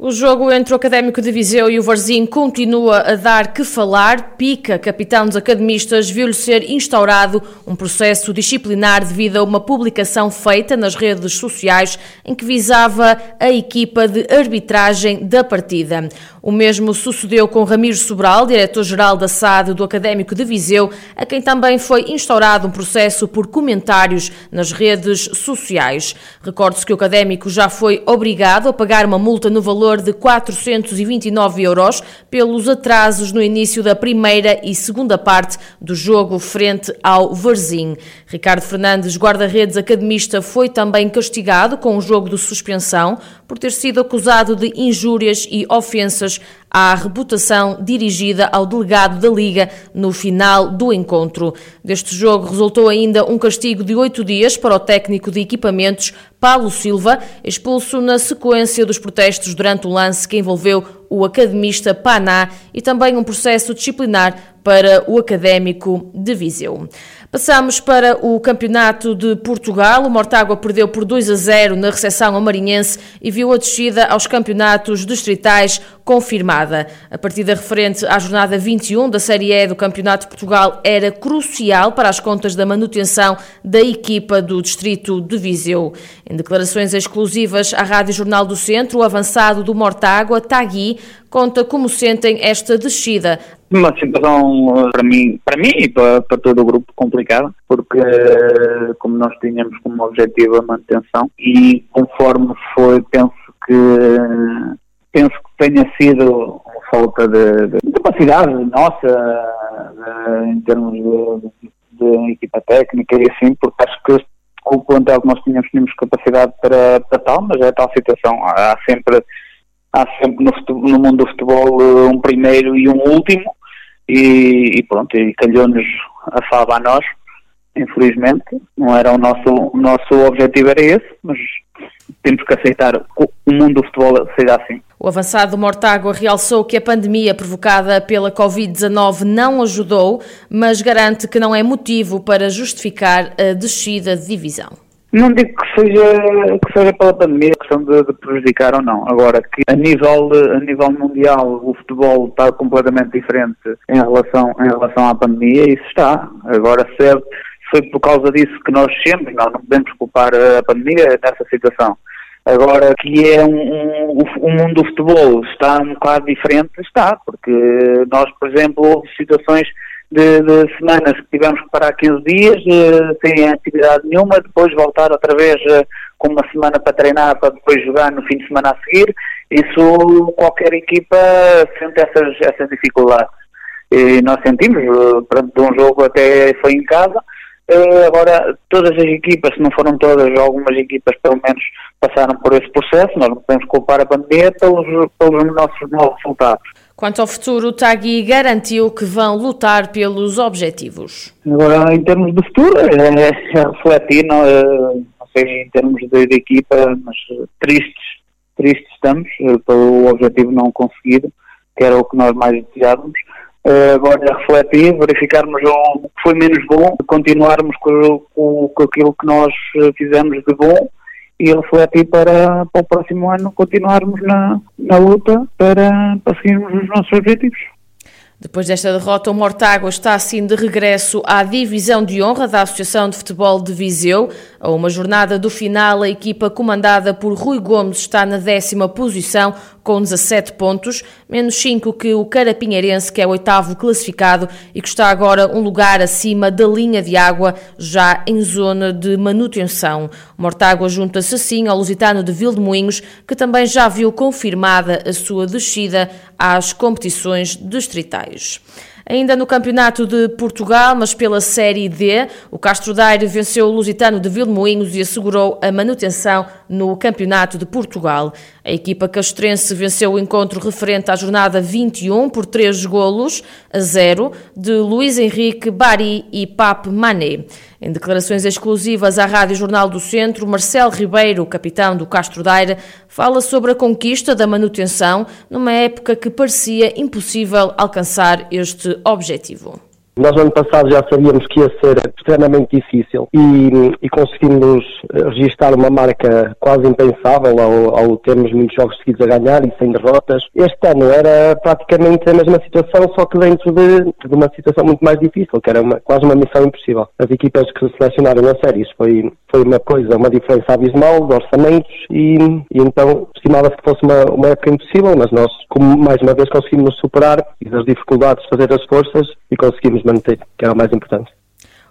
O jogo entre o Académico de Viseu e o Varzim continua a dar que falar. Pica, capitão dos academistas, viu-lhe ser instaurado um processo disciplinar devido a uma publicação feita nas redes sociais em que visava a equipa de arbitragem da partida. O mesmo sucedeu com Ramiro Sobral, diretor-geral da SAD do Académico de Viseu, a quem também foi instaurado um processo por comentários nas redes sociais. Recorde-se que o Académico já foi obrigado a pagar uma multa no valor de 429 euros pelos atrasos no início da primeira e segunda parte do jogo frente ao Varzim. Ricardo Fernandes, guarda-redes academista, foi também castigado com um jogo de suspensão por ter sido acusado de injúrias e ofensas à reputação dirigida ao delegado da Liga no final do encontro. Deste jogo resultou ainda um castigo de oito dias para o técnico de equipamentos Paulo Silva, expulso na sequência dos protestos durante o lance que envolveu o academista Paná e também um processo disciplinar para o Académico de Viseu. Passamos para o Campeonato de Portugal. O Mortágua perdeu por 2 a 0 na recepção ao Marinhense e viu a descida aos campeonatos distritais confirmada. A partida referente à jornada 21 da Série E do Campeonato de Portugal era crucial para as contas da manutenção da equipa do Distrito de Viseu. Em declarações exclusivas à Rádio Jornal do Centro, o avançado do Mortágua, Tagui, conta como sentem esta descida. Uma situação para mim, para mim e para, para todo o grupo complicada, porque como nós tínhamos como objetivo a manutenção e conforme foi, penso que penso que tenha sido uma falta de, de capacidade nossa de, em termos de, de, equipa técnica e assim, porque acho que o plantel que nós tínhamos, tínhamos capacidade para, para tal, mas é tal situação. Há sempre há sempre no, futebol, no, mundo do futebol eh, um primeiro e um último e, e pronto, e calhou-nos a fava a nós, infelizmente, não era o nosso, o nosso objetivo era esse, mas temos que aceitar o, o mundo do futebol seja assim. O avançado Mortágua realçou que a pandemia provocada pela Covid-19 não ajudou, mas garante que não é motivo para justificar a descida de divisão. Não digo que seja, que seja pela pandemia a questão de, de, prejudicar ou não. Agora, que a nível, a nível mundial o futebol está completamente diferente em relação, em relação à pandemia, isso está. Agora, certo, foi por causa disso que nós sempre, nós não podemos culpar a pandemia nessa situação. Agora, que é um, um, um mundo do futebol está um bocado diferente, está, porque nós, por exemplo, houve situações de, de, semanas que tivemos que parar 15 dias uh, sem atividade nenhuma, depois voltar outra vez uh, com uma semana para treinar para depois jogar no fim de semana a seguir. Isso qualquer equipa sente essas, essas dificuldades. E nós sentimos, uh, perante um jogo até foi em casa. Agora, todas as equipas, se não foram todas, algumas equipas pelo menos passaram por esse processo, nós não podemos culpar a pandemia pelos, pelos nossos maus resultados. Quanto ao futuro, Tagui garantiu que vão lutar pelos objetivos. Agora, em termos de futuro, é, é refletir, não, é, não sei em termos de, de, equipa, mas tristes, tristes estamos eh, pelo objetivo não conseguido, que era o que nós mais desejávamos. Agora é refletir, verificarmos o que foi menos bom, continuarmos com, com, com aquilo que nós fizemos de bom e refletir para, para o próximo ano continuarmos na, na luta para, para seguirmos os nossos objetivos. Depois desta derrota, o Mortágua está assim de regresso à divisão de honra da Associação de Futebol de Viseu. A uma jornada do final, a equipa comandada por Rui Gomes está na décima posição com 17 pontos, menos 5 que o Carapinheirense, que é o oitavo classificado e que está agora um lugar acima da linha de água, já em zona de manutenção. Mortágua junta-se assim ao Lusitano de Vildemoinhos, que também já viu confirmada a sua descida às competições distritais. Ainda no Campeonato de Portugal, mas pela Série D, o Castro Daire venceu o Lusitano de Vilmoinhos e assegurou a manutenção no Campeonato de Portugal. A equipa castrense venceu o encontro referente à jornada 21 por 3 golos a 0 de Luís Henrique, Bari e Pape Mané. Em declarações exclusivas à Rádio Jornal do Centro, Marcelo Ribeiro, capitão do Castro Daire, fala sobre a conquista da manutenção numa época que parecia impossível alcançar este objetivo. Nós, no ano passado, já sabíamos que ia ser extremamente difícil e, e conseguimos registrar uma marca quase impensável ao, ao, termos muitos jogos seguidos a ganhar e sem derrotas. Este ano era praticamente a mesma situação, só que dentro de, de uma situação muito mais difícil, que era uma, quase uma missão impossível. As equipas que se selecionaram na série, isso foi, foi uma coisa, uma diferença abismal de orçamentos e, e então estimava-se que fosse uma, uma época impossível, mas nós, como mais uma vez, conseguimos superar e das dificuldades fazer as forças e conseguimos manter, que era o mais importante.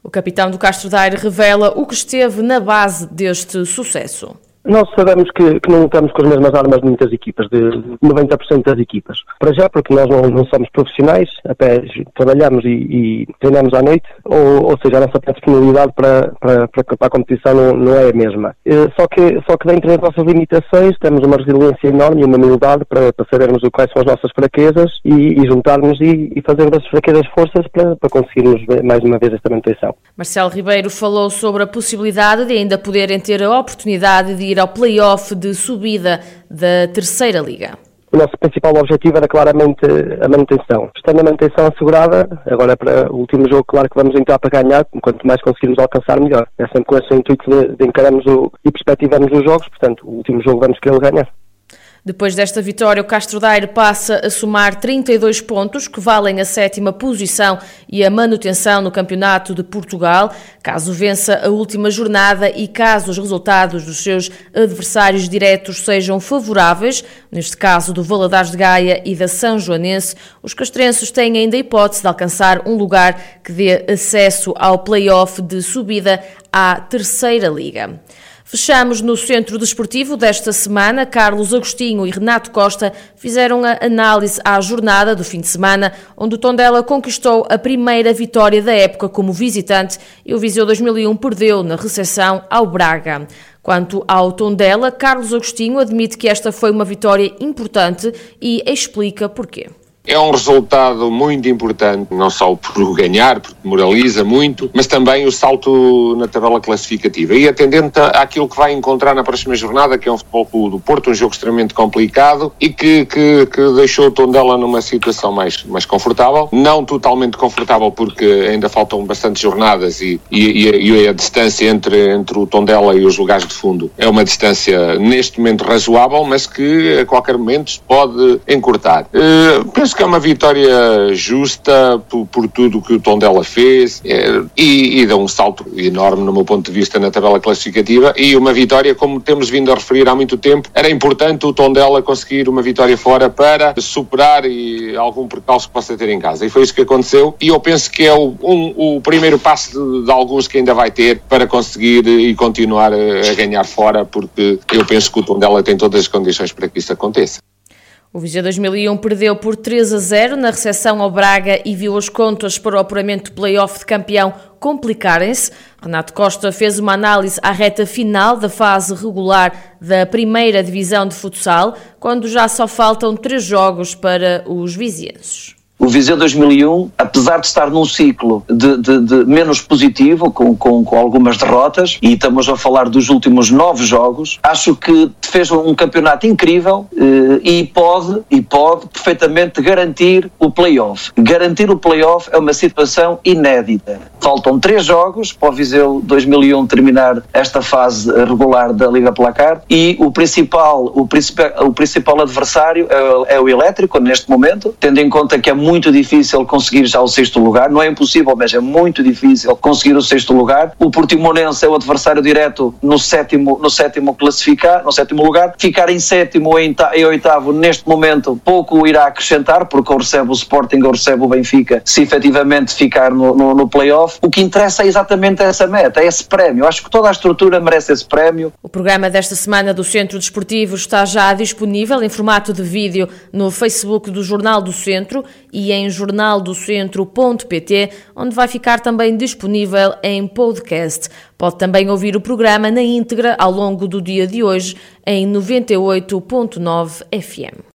O capitão do Castro Daire revela o que esteve na base deste sucesso. Nós sabemos que, que, não lutamos com as mesmas armas de muitas equipas, de 90% das equipas. Para já, porque nós não, não somos profissionais, até trabalhamos e, e, treinamos à noite, ou, ou seja, a nossa disponibilidade para, para, para, para a competição não, não, é a mesma. Eh, só que, só que dentro das nossas limitações temos uma resiliência enorme e uma humildade para, para sabermos quais são as nossas fraquezas e, e juntarmos e, e fazer das fraquezas forças para, para conseguirmos mais uma vez esta manutenção. Marcelo Ribeiro falou sobre a possibilidade de ainda poderem ter a oportunidade de ir ir ao play-off de subida da Terceira Liga. O nosso principal objetivo era claramente a manutenção. Estando a manutenção assegurada, agora para o último jogo, claro que vamos entrar para ganhar, quanto mais conseguirmos alcançar, melhor. É sempre com esse intuito de, de encararmos o, e perspectivamos os jogos, portanto, o último jogo vamos querer ganhar. Depois desta vitória, o Castro Daire passa a somar 32 pontos, que valem a sétima posição e a manutenção no Campeonato de Portugal. Caso vença a última jornada e caso os resultados dos seus adversários diretos sejam favoráveis, neste caso do Valadares de Gaia e da São Joanense, os castrenses têm ainda a hipótese de alcançar um lugar que dê acesso ao play-off de subida à Terceira Liga. Fechamos no Centro Desportivo desta semana. Carlos Agostinho e Renato Costa fizeram a análise à jornada do fim de semana, onde o Tondela conquistou a primeira vitória da época como visitante e o Viseu 2001 perdeu na recepção ao Braga. Quanto ao Tondela, Carlos Agostinho admite que esta foi uma vitória importante e explica porquê. É um resultado muito importante, não só por ganhar, porque moraliza muito, mas também o salto na tabela classificativa. E atendendo àquilo que vai encontrar na próxima jornada, que é um futebol clube do Porto, um jogo extremamente complicado e que, que, que deixou o Tondela numa situação mais, mais confortável. Não totalmente confortável, porque ainda faltam bastantes jornadas e, e, e a distância entre, entre o Tondela e os lugares de fundo é uma distância neste momento razoável, mas que a qualquer momento pode encurtar. Uh, penso que é uma vitória justa por, por tudo que o Tondela fez é, e, e dá um salto enorme no meu ponto de vista na tabela classificativa. E uma vitória, como temos vindo a referir há muito tempo, era importante o Tondela conseguir uma vitória fora para superar e, algum percalço que possa ter em casa. E foi isso que aconteceu. E eu penso que é o, um, o primeiro passo de, de, alguns que ainda vai ter para conseguir e continuar a, a ganhar fora porque eu penso que o Tondela tem todas as condições para que isso aconteça. O Viseu 2001 perdeu por 3 a 0 na recepção ao Braga e viu as contas para o apuramento do play-off de campeão complicarem-se. Renato Costa fez uma análise à reta final da fase regular da primeira divisão de futsal, quando já só faltam três jogos para os vizienses. O Viseu 2001, apesar de estar num ciclo de, de, de menos positivo, com, com, com, algumas derrotas, e estamos a falar dos últimos nove jogos, acho que fez um campeonato incrível eh, e pode, e pode perfeitamente garantir o play-off. Garantir o play-off é uma situação inédita. Faltam três jogos para o Viseu 2001 terminar esta fase regular da Liga Placar e o principal, o principal, o principal adversário é, é o Elétrico neste momento, tendo em conta que é muito difícil conseguir já o sexto lugar, não é impossível, mas é muito difícil conseguir o sexto lugar. O Portimonense é o adversário direto no sétimo, no sétimo classificar, no sétimo lugar. Ficar em sétimo ou em, oitavo neste momento pouco irá acrescentar, porque ou recebe o Sporting ou recebe o Benfica, se efetivamente ficar no, no, no play-off. O que interessa é exatamente essa meta, é esse prémio. Acho que toda a estrutura merece esse prémio. O programa desta semana do Centro Desportivo está já disponível em formato de vídeo no Facebook do Jornal do Centro e em jornaldocentro.pt, onde vai ficar também disponível em podcast. Pode também ouvir o programa na íntegra ao longo do dia de hoje em 98.9 FM.